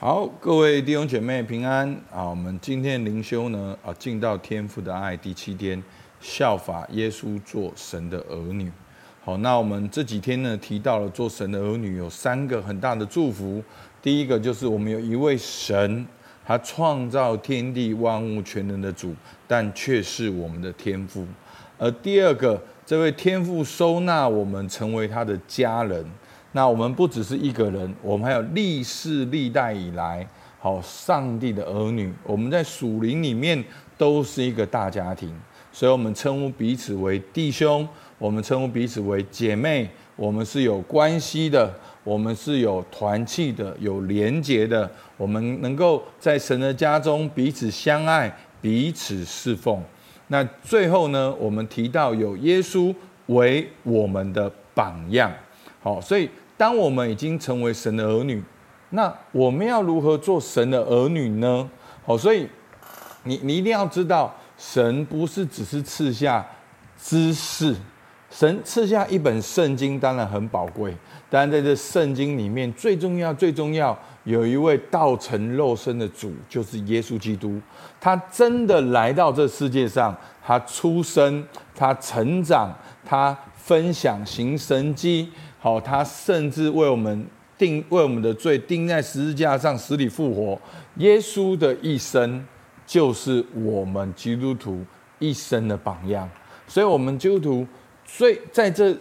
好，各位弟兄姐妹平安啊！我们今天灵修呢啊，进到天父的爱第七天，效法耶稣做神的儿女。好，那我们这几天呢提到了做神的儿女有三个很大的祝福。第一个就是我们有一位神，他创造天地万物全能的主，但却是我们的天父。而第二个，这位天父收纳我们成为他的家人。那我们不只是一个人，我们还有历世历代以来，好上帝的儿女。我们在属灵里面都是一个大家庭，所以我们称呼彼此为弟兄，我们称呼彼此为姐妹，我们是有关系的，我们是有团契的，有连结的。我们能够在神的家中彼此相爱，彼此侍奉。那最后呢，我们提到有耶稣为我们的榜样。好，所以当我们已经成为神的儿女，那我们要如何做神的儿女呢？好，所以你你一定要知道，神不是只是赐下知识，神赐下一本圣经当然很宝贵，但在这圣经里面最重要最重要，有一位道成肉身的主，就是耶稣基督，他真的来到这世界上，他出生，他成长，他分享行神迹。好，他甚至为我们定，为我们的罪钉在十字架上，死里复活。耶稣的一生就是我们基督徒一生的榜样。所以，我们基督徒最在这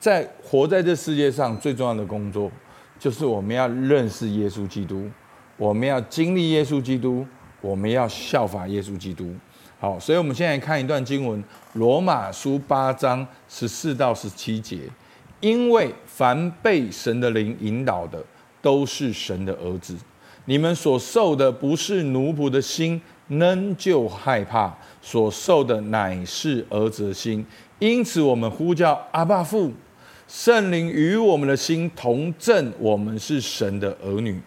在活在这世界上最重要的工作，就是我们要认识耶稣基督，我们要经历耶稣基督，我们要效法耶稣基督。好，所以我们现在看一段经文，《罗马书》八章十四到十七节。因为凡被神的灵引导的，都是神的儿子。你们所受的不是奴仆的心，仍旧害怕；所受的乃是儿子的心。因此，我们呼叫阿爸父，圣灵与我们的心同证，我们是神的儿女。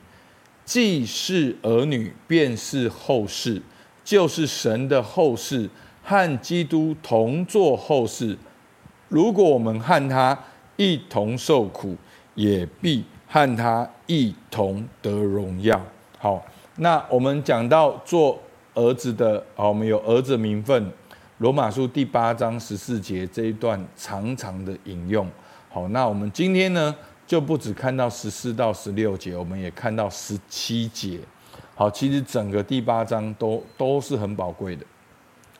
既是儿女，便是后世，就是神的后世，和基督同作后世。如果我们和他一同受苦，也必和他一同得荣耀。好，那我们讲到做儿子的，好，我们有儿子名分。罗马书第八章十四节这一段长长的引用。好，那我们今天呢，就不只看到十四到十六节，我们也看到十七节。好，其实整个第八章都都是很宝贵的。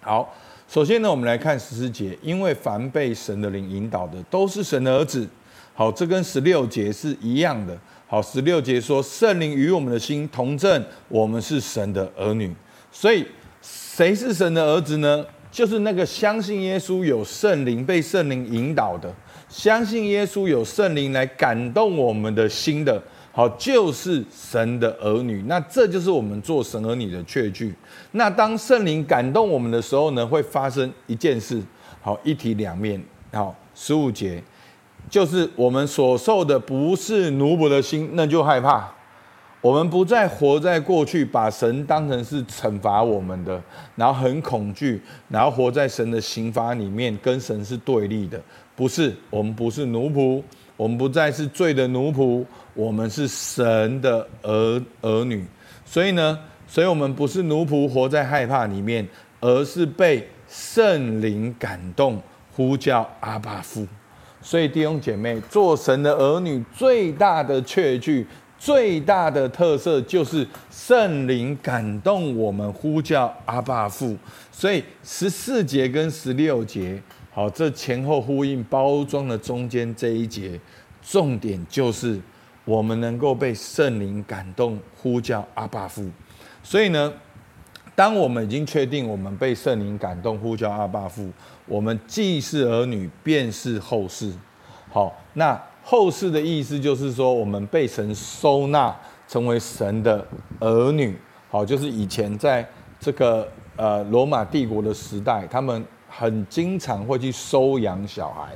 好。首先呢，我们来看十四节，因为凡被神的灵引导的，都是神的儿子。好，这跟十六节是一样的。好，十六节说圣灵与我们的心同证，我们是神的儿女。所以，谁是神的儿子呢？就是那个相信耶稣有圣灵，被圣灵引导的，相信耶稣有圣灵来感动我们的心的。好，就是神的儿女，那这就是我们做神儿女的确据。那当圣灵感动我们的时候呢，会发生一件事。好，一体两面。好，十五节，就是我们所受的不是奴仆的心，那就害怕。我们不再活在过去，把神当成是惩罚我们的，然后很恐惧，然后活在神的刑罚里面，跟神是对立的。不是，我们不是奴仆。我们不再是罪的奴仆，我们是神的儿儿女。所以呢，所以我们不是奴仆，活在害怕里面，而是被圣灵感动，呼叫阿爸父。所以弟兄姐妹，做神的儿女最大的确据、最大的特色，就是圣灵感动我们，呼叫阿爸父。所以十四节跟十六节。好，这前后呼应，包装的中间这一节，重点就是我们能够被圣灵感动，呼叫阿爸父。所以呢，当我们已经确定我们被圣灵感动，呼叫阿爸父，我们既是儿女，便是后世。好，那后世的意思就是说，我们被神收纳，成为神的儿女。好，就是以前在这个呃罗马帝国的时代，他们。很经常会去收养小孩，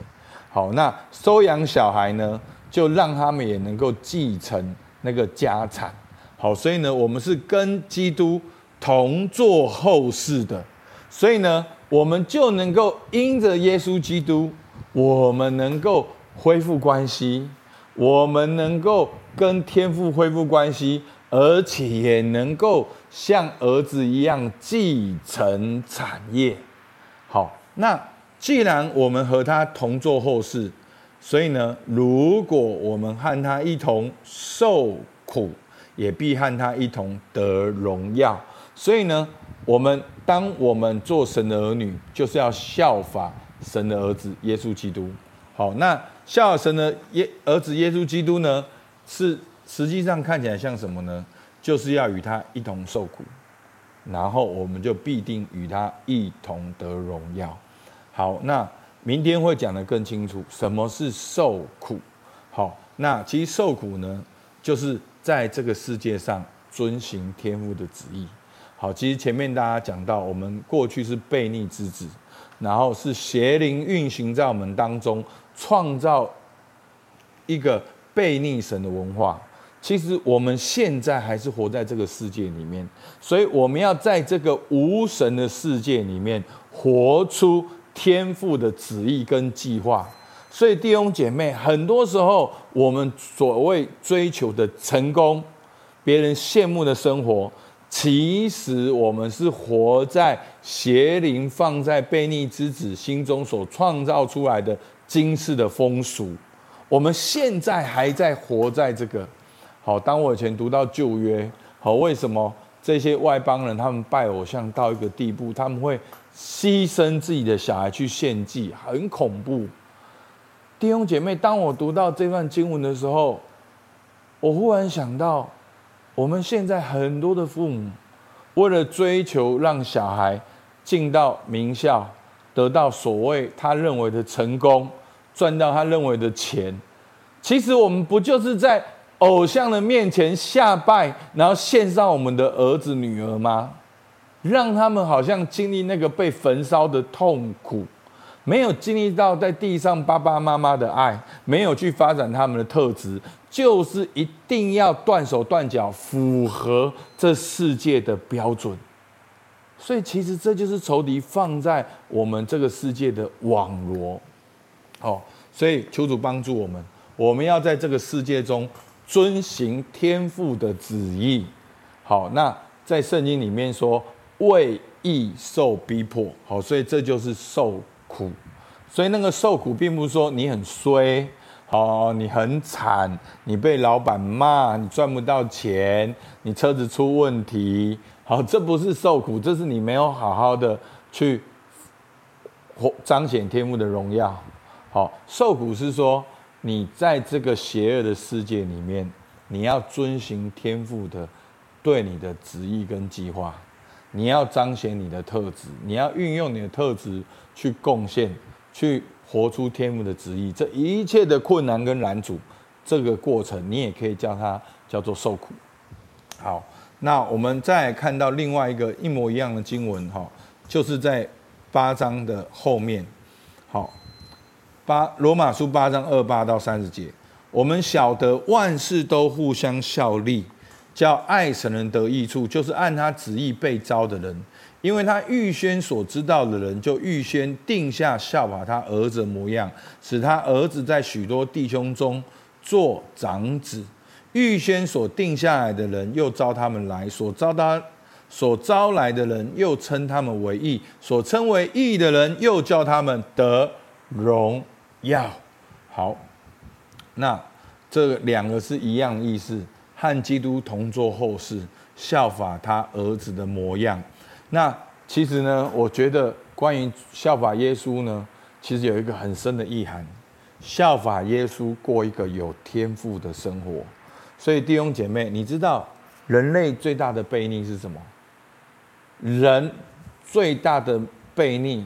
好，那收养小孩呢，就让他们也能够继承那个家产，好，所以呢，我们是跟基督同作后世的，所以呢，我们就能够因着耶稣基督，我们能够恢复关系，我们能够跟天父恢复关系，而且也能够像儿子一样继承产业。好，那既然我们和他同作后事，所以呢，如果我们和他一同受苦，也必和他一同得荣耀。所以呢，我们当我们做神的儿女，就是要效法神的儿子耶稣基督。好，那效法神的耶儿子耶稣基督呢，是实际上看起来像什么呢？就是要与他一同受苦，然后我们就必定与他一同得荣耀。好，那。明天会讲得更清楚，什么是受苦？好，那其实受苦呢，就是在这个世界上遵行天父的旨意。好，其实前面大家讲到，我们过去是悖逆之子，然后是邪灵运行在我们当中，创造一个悖逆神的文化。其实我们现在还是活在这个世界里面，所以我们要在这个无神的世界里面活出。天父的旨意跟计划，所以弟兄姐妹，很多时候我们所谓追求的成功，别人羡慕的生活，其实我们是活在邪灵放在悖逆之子心中所创造出来的今世的风俗。我们现在还在活在这个。好，当我以前读到旧约，好，为什么这些外邦人他们拜偶像到一个地步，他们会？牺牲自己的小孩去献祭，很恐怖。弟兄姐妹，当我读到这段经文的时候，我忽然想到，我们现在很多的父母，为了追求让小孩进到名校，得到所谓他认为的成功，赚到他认为的钱，其实我们不就是在偶像的面前下拜，然后献上我们的儿子女儿吗？让他们好像经历那个被焚烧的痛苦，没有经历到在地上爸爸妈妈的爱，没有去发展他们的特质，就是一定要断手断脚，符合这世界的标准。所以，其实这就是仇敌放在我们这个世界的网罗。好，所以求主帮助我们，我们要在这个世界中遵行天父的旨意。好，那在圣经里面说。为义受逼迫，好，所以这就是受苦。所以那个受苦，并不是说你很衰，哦，你很惨，你被老板骂，你赚不到钱，你车子出问题，好，这不是受苦，这是你没有好好的去彰显天父的荣耀。好，受苦是说你在这个邪恶的世界里面，你要遵循天父的对你的旨意跟计划。你要彰显你的特质，你要运用你的特质去贡献，去活出天父的旨意。这一切的困难跟拦阻，这个过程你也可以叫它叫做受苦。好，那我们再看到另外一个一模一样的经文，哈，就是在八章的后面。好，八罗马书八章二八到三十节，我们晓得万事都互相效力。叫爱神人得益处，就是按他旨意被招的人，因为他预先所知道的人，就预先定下效法他儿子的模样，使他儿子在许多弟兄中做长子。预先所定下来的人，又招他们来；所招他所招来的人，又称他们为义；所称为义的人，又叫他们得荣要。好，那这两个是一样意思。和基督同作后事，效法他儿子的模样。那其实呢，我觉得关于效法耶稣呢，其实有一个很深的意涵：效法耶稣过一个有天赋的生活。所以弟兄姐妹，你知道人类最大的悖逆是什么？人最大的悖逆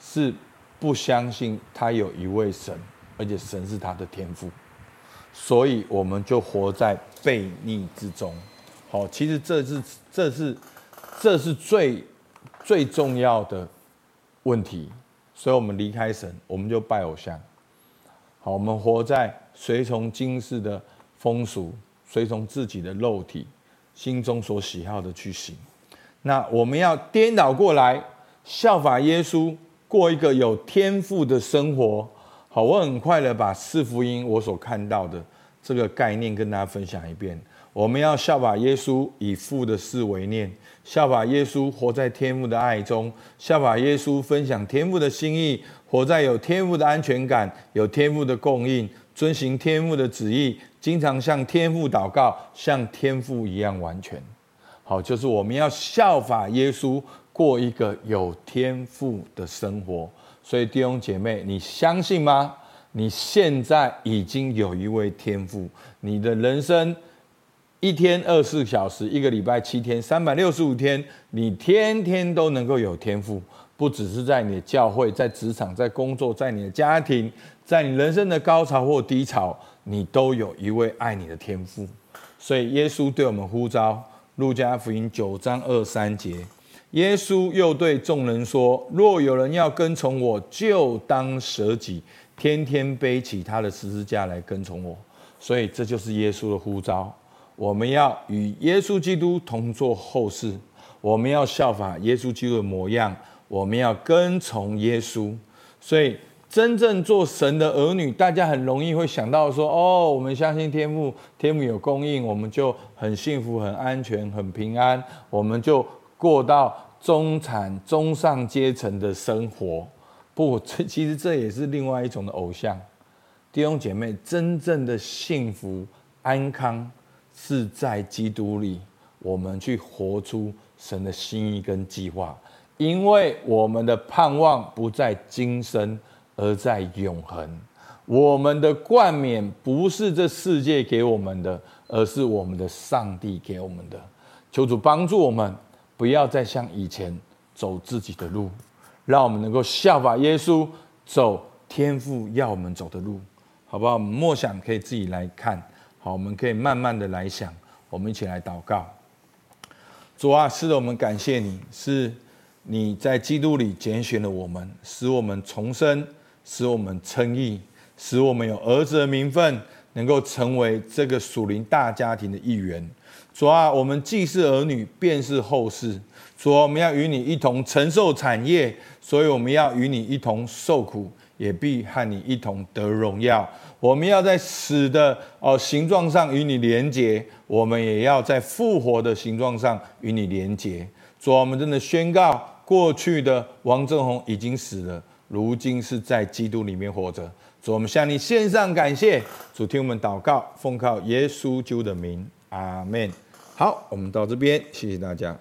是不相信他有一位神，而且神是他的天赋。所以我们就活在悖逆之中。好，其实这是这是这是最最重要的问题。所以我们离开神，我们就拜偶像。好，我们活在随从今世的风俗，随从自己的肉体心中所喜好的去行。那我们要颠倒过来，效法耶稣，过一个有天赋的生活。好，我很快的把四福音我所看到的这个概念跟大家分享一遍。我们要效法耶稣，以父的事为念；效法耶稣，活在天父的爱中；效法耶稣，分享天父的心意，活在有天父的安全感、有天父的供应，遵行天父的旨意，经常向天父祷告，像天父一样完全。好，就是我们要效法耶稣，过一个有天赋的生活。所以弟兄姐妹，你相信吗？你现在已经有一位天赋，你的人生一天二十四小时，一个礼拜七天，三百六十五天，你天天都能够有天赋，不只是在你的教会、在职场、在工作、在你的家庭，在你人生的高潮或低潮，你都有一位爱你的天赋。所以耶稣对我们呼召，路加福音九章二三节。耶稣又对众人说：“若有人要跟从我，就当舍己，天天背起他的十字架来跟从我。”所以这就是耶稣的呼召。我们要与耶稣基督同做后事，我们要效法耶稣基督的模样，我们要跟从耶稣。所以，真正做神的儿女，大家很容易会想到说：“哦，我们相信天父，天父有供应，我们就很幸福、很安全、很平安，我们就过到。”中产、中上阶层的生活，不，这其实这也是另外一种的偶像。弟兄姐妹，真正的幸福安康是在基督里，我们去活出神的心意跟计划，因为我们的盼望不在今生，而在永恒。我们的冠冕不是这世界给我们的，而是我们的上帝给我们的。求主帮助我们。不要再像以前走自己的路，让我们能够效法耶稣，走天父要我们走的路，好不好？我们默想可以自己来看，好，我们可以慢慢的来想，我们一起来祷告。主啊，是的，我们感谢你，是你在基督里拣选了我们，使我们重生，使我们称义，使我们有儿子的名分，能够成为这个属灵大家庭的一员。主啊，我们既是儿女，便是后世。主啊，我们要与你一同承受产业，所以我们要与你一同受苦，也必和你一同得荣耀。我们要在死的哦形状上与你连结，我们也要在复活的形状上与你连结。主啊，我们真的宣告，过去的王正宏已经死了，如今是在基督里面活着。主，我们向你献上感谢。主，听我们祷告，奉靠耶稣救的名，阿门。好，我们到这边，谢谢大家。